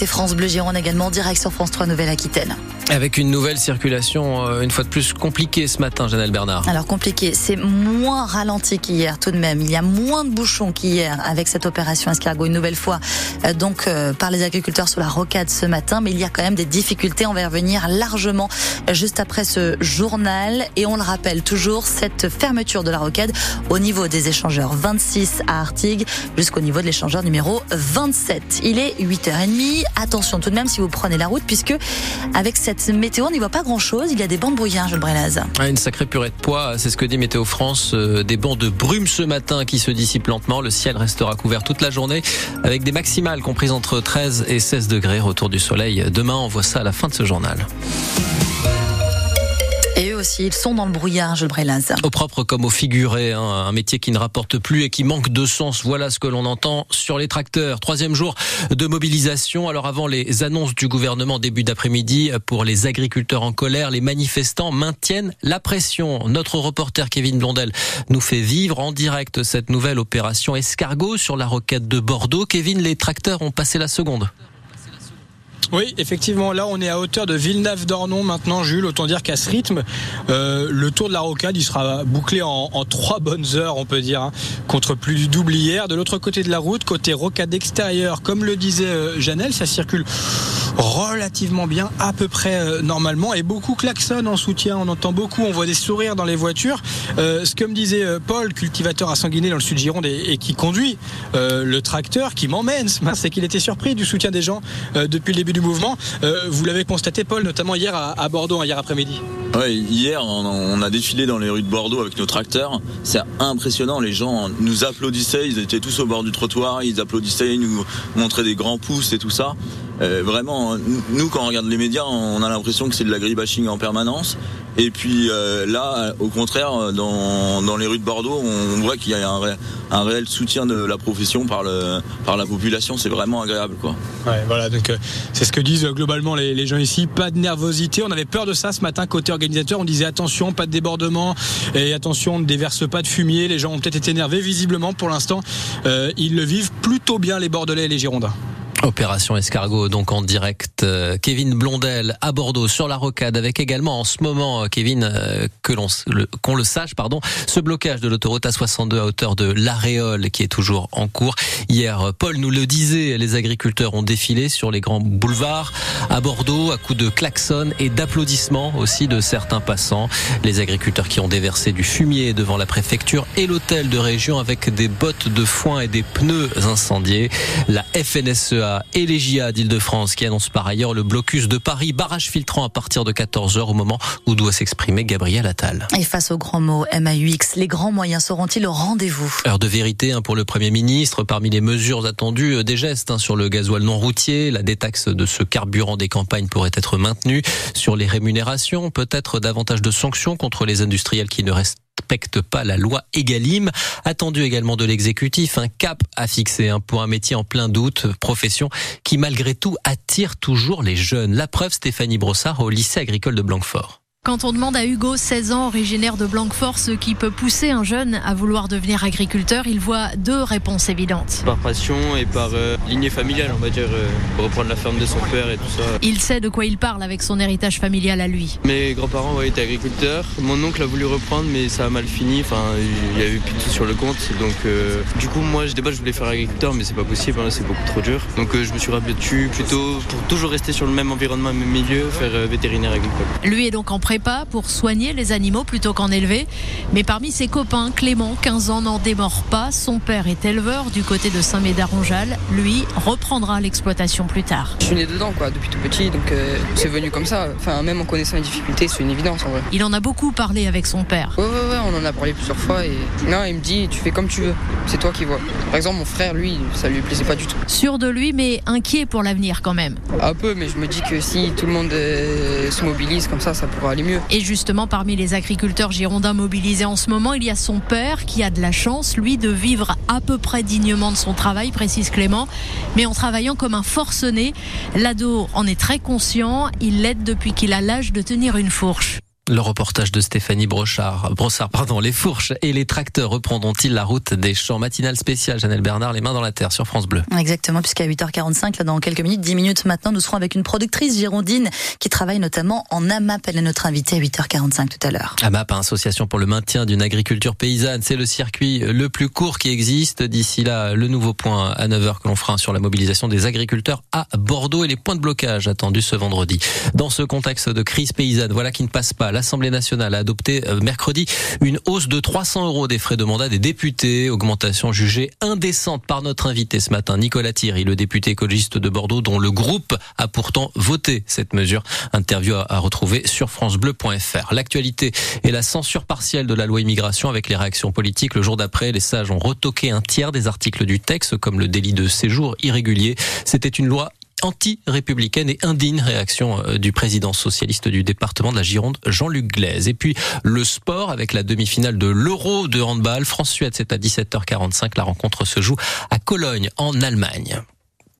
écoutez France Bleu Gironde également, direct sur France 3 Nouvelle-Aquitaine. Avec une nouvelle circulation, euh, une fois de plus compliquée ce matin, Janelle Bernard. Alors compliqué, c'est moins ralenti qu'hier tout de même. Il y a moins de bouchons qu'hier avec cette opération escargot une nouvelle fois euh, donc euh, par les agriculteurs sur la rocade ce matin, mais il y a quand même des difficultés. On va y revenir largement juste après ce journal et on le rappelle toujours cette fermeture de la rocade au niveau des échangeurs 26 à Artigues jusqu'au niveau de l'échangeur numéro 27. Il est 8h30. Attention tout de même si vous prenez la route puisque avec cette météo, on n'y voit pas grand-chose. Il y a des bancs de brouillard, le Brelaz. Ah, une sacrée purée de poids, c'est ce que dit Météo France. Euh, des bancs de brume ce matin qui se dissipent lentement. Le ciel restera couvert toute la journée avec des maximales comprises entre 13 et 16 degrés. Retour du soleil demain. On voit ça à la fin de ce journal. Ils sont dans le brouillard, le Brelaz. Au propre comme au figuré, hein, un métier qui ne rapporte plus et qui manque de sens. Voilà ce que l'on entend sur les tracteurs. Troisième jour de mobilisation. Alors avant les annonces du gouvernement début d'après-midi pour les agriculteurs en colère, les manifestants maintiennent la pression. Notre reporter Kevin Blondel nous fait vivre en direct cette nouvelle opération escargot sur la roquette de Bordeaux. Kevin, les tracteurs ont passé la seconde. Oui, effectivement, là on est à hauteur de Villeneuve-d'Ornon maintenant, Jules. Autant dire qu'à ce rythme, euh, le tour de la rocade, il sera bouclé en, trois bonnes heures, on peut dire, hein, contre plus du double hier. De l'autre côté de la route, côté rocade extérieure, comme le disait euh, Janelle, ça circule relativement bien, à peu près euh, normalement, et beaucoup klaxonnent en soutien. On entend beaucoup, on voit des sourires dans les voitures. ce que me disait Paul, cultivateur à Sanguiné dans le sud Gironde et, qui conduit le tracteur, qui m'emmène, c'est qu'il était surpris du soutien des gens depuis le début du mouvement. Euh, vous l'avez constaté, Paul, notamment hier à, Bordeaux, hein, hier après-midi. Oui, hier, on, a défilé dans les rues de Bordeaux avec nos tracteurs. C'est impressionnant. Les gens nous applaudissaient. Ils étaient tous au bord du trottoir. Ils applaudissaient, ils nous montraient des grands pouces et tout ça. Euh, vraiment, nous, quand on regarde les médias, on a l'impression que c'est de l'agribashing en permanence. Et puis euh, là, au contraire, dans, dans, les rues de Bordeaux, on, voit qu'il y a un, un, réel soutien de la profession par, le, par la population. C'est vraiment agréable. Quoi. Voilà, donc euh, c'est ce que disent globalement les, les, gens ici. Pas de nervosité. On avait peur de ça ce matin côté organisateur. On disait attention, pas de débordement et attention, ne déverse pas de fumier. Les gens ont peut-être été énervés visiblement. Pour l'instant, ils le vivent plutôt bien les Bordelais et les Girondins. Opération Escargot, donc en direct. Euh, Kevin Blondel à Bordeaux sur la rocade, avec également en ce moment, euh, Kevin, euh, que l'on qu'on le sache, pardon, ce blocage de l'autoroute A62 à hauteur de l'Aréole qui est toujours en cours. Hier, Paul nous le disait, les agriculteurs ont défilé sur les grands boulevards à Bordeaux à coups de klaxons et d'applaudissements aussi de certains passants. Les agriculteurs qui ont déversé du fumier devant la préfecture et l'hôtel de région avec des bottes de foin et des pneus incendiés. La FNSEA et les GIA d'Île-de-France qui annonce par ailleurs le blocus de Paris, barrage filtrant à partir de 14h au moment où doit s'exprimer Gabriel Attal. Et face aux grands mots MAUX, les grands moyens seront-ils au rendez-vous? Heure de vérité hein, pour le Premier ministre. Parmi les mesures attendues, euh, des gestes hein, sur le gasoil non routier, la détaxe de ce carburant des campagnes pourrait être maintenue. Sur les rémunérations, peut-être davantage de sanctions contre les industriels qui ne restent respecte pas la loi Egalim. Attendu également de l'exécutif, un cap à fixer hein, pour un métier en plein doute, profession qui malgré tout attire toujours les jeunes. La preuve, Stéphanie Brossard au lycée agricole de Blanquefort. Quand on demande à Hugo, 16 ans, originaire de Blanquefort, ce qui peut pousser un jeune à vouloir devenir agriculteur, il voit deux réponses évidentes. Par passion et par euh, lignée familiale, on va dire, euh, reprendre la ferme de son père et tout ça. Il sait de quoi il parle avec son héritage familial à lui. Mes grands-parents ouais, étaient agriculteurs. Mon oncle a voulu reprendre, mais ça a mal fini. Enfin, il y a eu plus de sur le compte. Donc, euh, du coup, moi, je base, je voulais faire agriculteur, mais c'est pas possible. Hein, c'est beaucoup trop dur. Donc, je me suis rabattu plutôt pour toujours rester sur le même environnement, même milieu, faire vétérinaire agricole. Lui est donc en pas pour soigner les animaux plutôt qu'en élever. Mais parmi ses copains, Clément, 15 ans, n'en démord pas. Son père est éleveur du côté de Saint-Médard-Ronjal. Lui reprendra l'exploitation plus tard. Je suis né dedans quoi, depuis tout petit, donc euh, c'est venu comme ça. Enfin, même en connaissant les difficultés, c'est une évidence en vrai. Il en a beaucoup parlé avec son père. Ouais, ouais, ouais, on en a parlé plusieurs fois et non, il me dit tu fais comme tu veux, c'est toi qui vois. Par exemple, mon frère, lui, ça lui plaisait pas du tout. Sûr de lui, mais inquiet pour l'avenir quand même. Un peu, mais je me dis que si tout le monde euh, se mobilise comme ça, ça pourra aller Et justement, parmi les agriculteurs girondins mobilisés en ce moment, il y a son père qui a de la chance, lui, de vivre à peu près dignement de son travail, précise Clément, mais en travaillant comme un forcené. L'ado en est très conscient, il l'aide depuis qu'il a l'âge de tenir une fourche. Le reportage de Stéphanie Brochard, Brossard, pardon, les fourches et les tracteurs reprendront-ils la route des champs matinales spéciales? Janelle Bernard, les mains dans la terre sur France Bleu. Exactement, puisqu'à 8h45, là, dans quelques minutes, 10 minutes maintenant, nous serons avec une productrice girondine qui travaille notamment en AMAP. Elle est notre invitée à 8h45 tout à l'heure. AMAP, Association pour le maintien d'une agriculture paysanne, c'est le circuit le plus court qui existe. D'ici là, le nouveau point à 9h que l'on fera sur la mobilisation des agriculteurs à Bordeaux et les points de blocage attendus ce vendredi. Dans ce contexte de crise paysanne, voilà qui ne passe pas l'Assemblée nationale a adopté euh, mercredi une hausse de 300 euros des frais de mandat des députés, augmentation jugée indécente par notre invité ce matin, Nicolas Thierry, le député écologiste de Bordeaux, dont le groupe a pourtant voté cette mesure. Interview à retrouver sur francebleu.fr. L'actualité et la censure partielle de la loi immigration avec les réactions politiques. Le jour d'après, les sages ont retoqué un tiers des articles du texte, comme le délit de séjour irrégulier. C'était une loi anti-républicaine et indigne réaction euh, du président socialiste du département de la Gironde, Jean-Luc Glaise. Et puis le sport avec la demi-finale de l'Euro de handball. France-Suède, c'est à 17h45. La rencontre se joue à Cologne, en Allemagne.